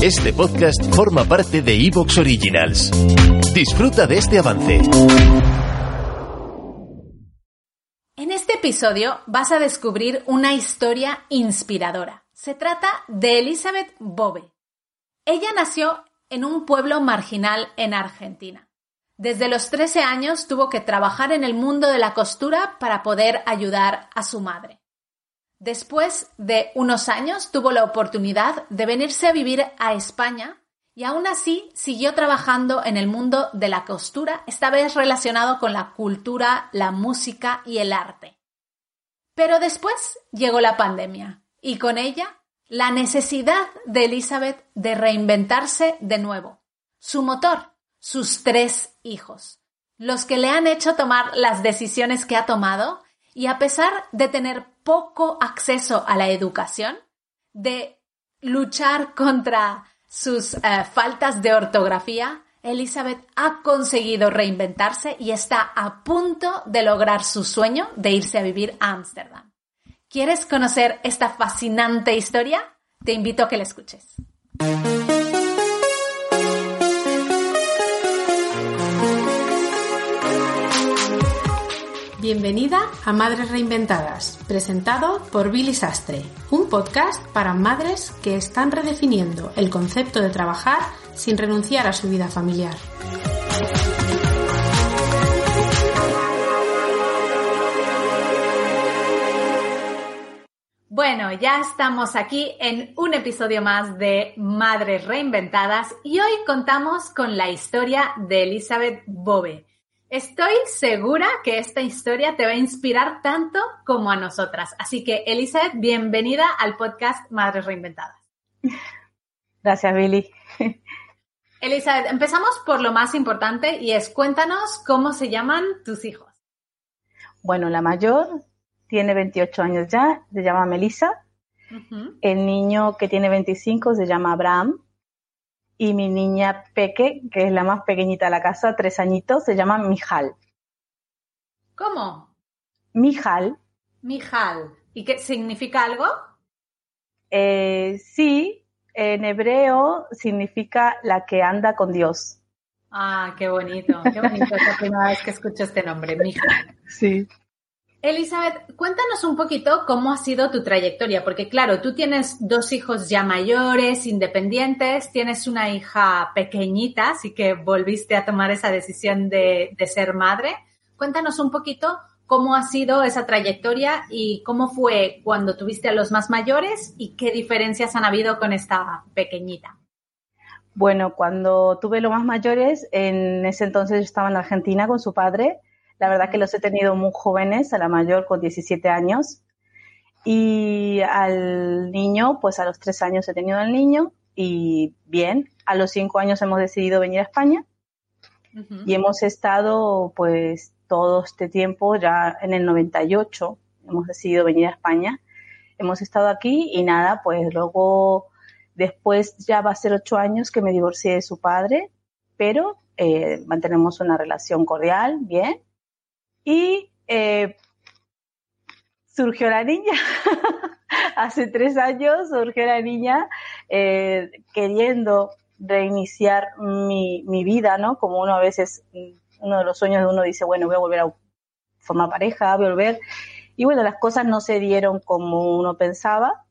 Este podcast forma parte de Evox Originals. Disfruta de este avance. En este episodio vas a descubrir una historia inspiradora. Se trata de Elizabeth Bove. Ella nació en un pueblo marginal en Argentina. Desde los 13 años tuvo que trabajar en el mundo de la costura para poder ayudar a su madre. Después de unos años tuvo la oportunidad de venirse a vivir a España y aún así siguió trabajando en el mundo de la costura, esta vez relacionado con la cultura, la música y el arte. Pero después llegó la pandemia y con ella la necesidad de Elizabeth de reinventarse de nuevo. Su motor, sus tres hijos, los que le han hecho tomar las decisiones que ha tomado y a pesar de tener poco acceso a la educación, de luchar contra sus eh, faltas de ortografía, Elizabeth ha conseguido reinventarse y está a punto de lograr su sueño de irse a vivir a Ámsterdam. ¿Quieres conocer esta fascinante historia? Te invito a que la escuches. Bienvenida a Madres Reinventadas, presentado por Billy Sastre, un podcast para madres que están redefiniendo el concepto de trabajar sin renunciar a su vida familiar. Bueno, ya estamos aquí en un episodio más de Madres Reinventadas y hoy contamos con la historia de Elizabeth Bove Estoy segura que esta historia te va a inspirar tanto como a nosotras. Así que, Elizabeth, bienvenida al podcast Madres Reinventadas. Gracias, Billy. Elizabeth, empezamos por lo más importante y es cuéntanos cómo se llaman tus hijos. Bueno, la mayor tiene 28 años ya, se llama Melissa. El niño que tiene 25 se llama Abraham y mi niña Peque, que es la más pequeñita de la casa, tres añitos, se llama Mijal. ¿Cómo? Mijal. Mijal. ¿Y qué significa algo? Eh, sí, en hebreo significa la que anda con Dios. Ah, qué bonito, qué bonito. es la primera vez que escucho este nombre, Mijal. Sí. Elizabeth, cuéntanos un poquito cómo ha sido tu trayectoria, porque claro, tú tienes dos hijos ya mayores, independientes, tienes una hija pequeñita, así que volviste a tomar esa decisión de, ser madre. Cuéntanos un poquito cómo ha sido esa trayectoria y cómo fue cuando tuviste a los más mayores y qué diferencias han habido con esta pequeñita. Bueno, cuando tuve los más mayores, en ese entonces yo estaba en Argentina con su padre la verdad que los he tenido muy jóvenes, a la mayor con 17 años. Y al niño, pues a los 3 años he tenido al niño y bien, a los 5 años hemos decidido venir a España y hemos estado pues todo este tiempo, ya en el 98 hemos decidido venir a España. Hemos estado aquí y nada, pues luego después ya va a ser 8 años que me divorcié de su padre, pero eh, mantenemos una relación cordial, bien. Y eh, surgió la niña. Hace tres años surgió la niña eh, queriendo reiniciar mi, mi, vida, ¿no? Como uno a veces, uno de los sueños de uno dice, bueno, voy a volver a formar pareja, voy a volver. Y bueno, las cosas no se dieron como uno pensaba.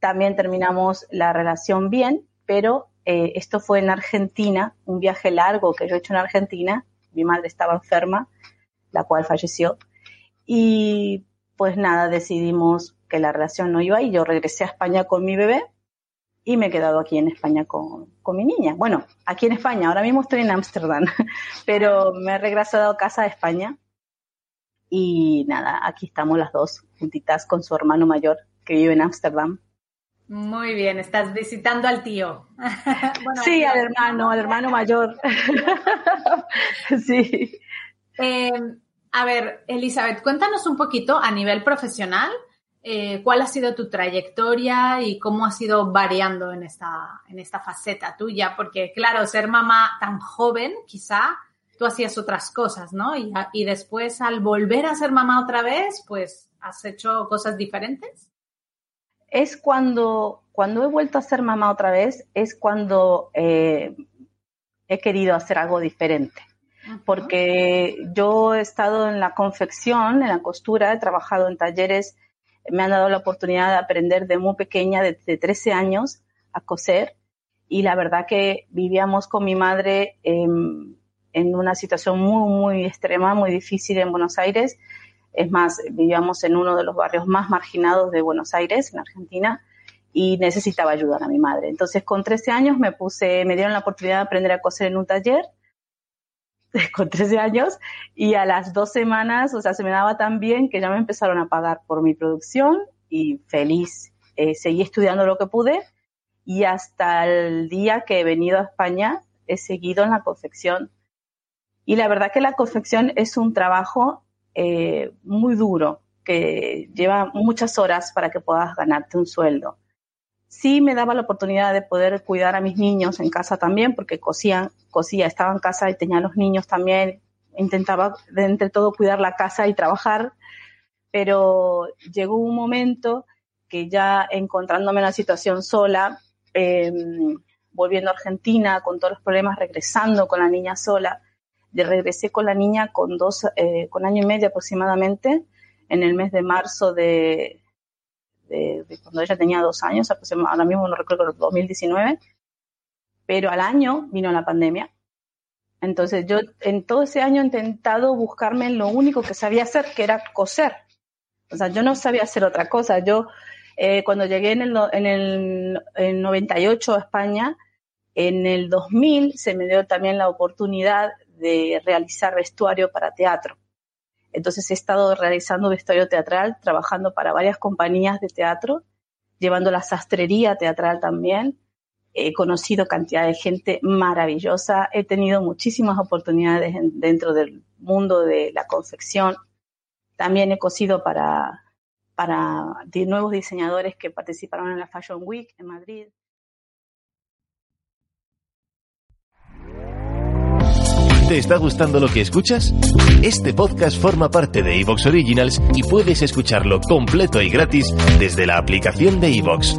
También terminamos la relación bien, pero eh, esto fue en Argentina, un viaje largo que yo he hecho en Argentina. Mi madre estaba enferma la cual falleció. Y pues nada, decidimos que la relación no iba y yo regresé a España con mi bebé y me he quedado aquí en España con, mi niña. Bueno, aquí en España, ahora mismo estoy en Ámsterdam, pero me he regresado a casa de España y nada, aquí estamos las dos juntitas con su hermano mayor que vive en Ámsterdam. Muy bien, estás visitando al tío. sí, al hermano, al hermano mayor. sí. Em, a ver, Elizabeth, cuéntanos un poquito a nivel profesional eh, cuál ha sido tu trayectoria y cómo ha sido variando en esta, en esta faceta tuya, porque claro, ser mamá tan joven, quizá tú hacías otras cosas, ¿no? Y, y después al volver a ser mamá otra vez, pues has hecho cosas diferentes. Es cuando, cuando he vuelto a ser mamá otra vez es cuando eh, he querido hacer algo diferente. Porque yo he estado en la confección, en la costura, he trabajado en talleres, me han dado la oportunidad de aprender de muy pequeña, de, 13 años, a coser. Y la verdad que vivíamos con mi madre en una situación muy, muy extrema, muy difícil en Buenos Aires. Es más, vivíamos en uno de los barrios más marginados de Buenos Aires, en Argentina y necesitaba ayudar a mi madre. Entonces, con 13 años me puse, me dieron la oportunidad de aprender a coser en un taller con 13 años y a las dos semanas, o sea, se me daba tan bien que ya me empezaron a pagar por mi producción y feliz. Eh, seguí estudiando lo que pude y hasta el día que he venido a España he seguido en la confección. Y la verdad que la confección es un trabajo eh, muy duro, que lleva muchas horas para que puedas ganarte un sueldo sí me daba la oportunidad de poder cuidar a mis niños en casa también, porque cosía, cosía, estaba en casa y tenía los niños también, intentaba entre todo cuidar la casa y trabajar, pero llegó un momento que ya encontrándome en la situación sola, em, volviendo a Argentina con todos los problemas, regresando con la niña sola, de regresé con la niña con dos, eh, con año y medio aproximadamente, en el mes de marzo de, de, cuando ella tenía dos años, ahora mismo no recuerdo, 2019, pero al año vino la pandemia. Entonces yo en todo ese año he intentado buscarme lo único que sabía hacer, que era coser. O sea, yo no sabía hacer otra cosa. Yo eh, cuando llegué en el, en el en 98 a España, en el 2000 se me dio también la oportunidad de realizar vestuario para teatro. Entonces he estado realizando vestuario teatral, trabajando para varias compañías de teatro, llevando la sastrería teatral también. He conocido cantidad de gente maravillosa, he tenido muchísimas oportunidades dentro del mundo de la confección. También he cosido para, para nuevos diseñadores que participaron en la Fashion Week en Madrid. ¿Te está gustando lo que escuchas? Este podcast forma parte de Evox Originals y puedes escucharlo completo y gratis desde la aplicación de Evox.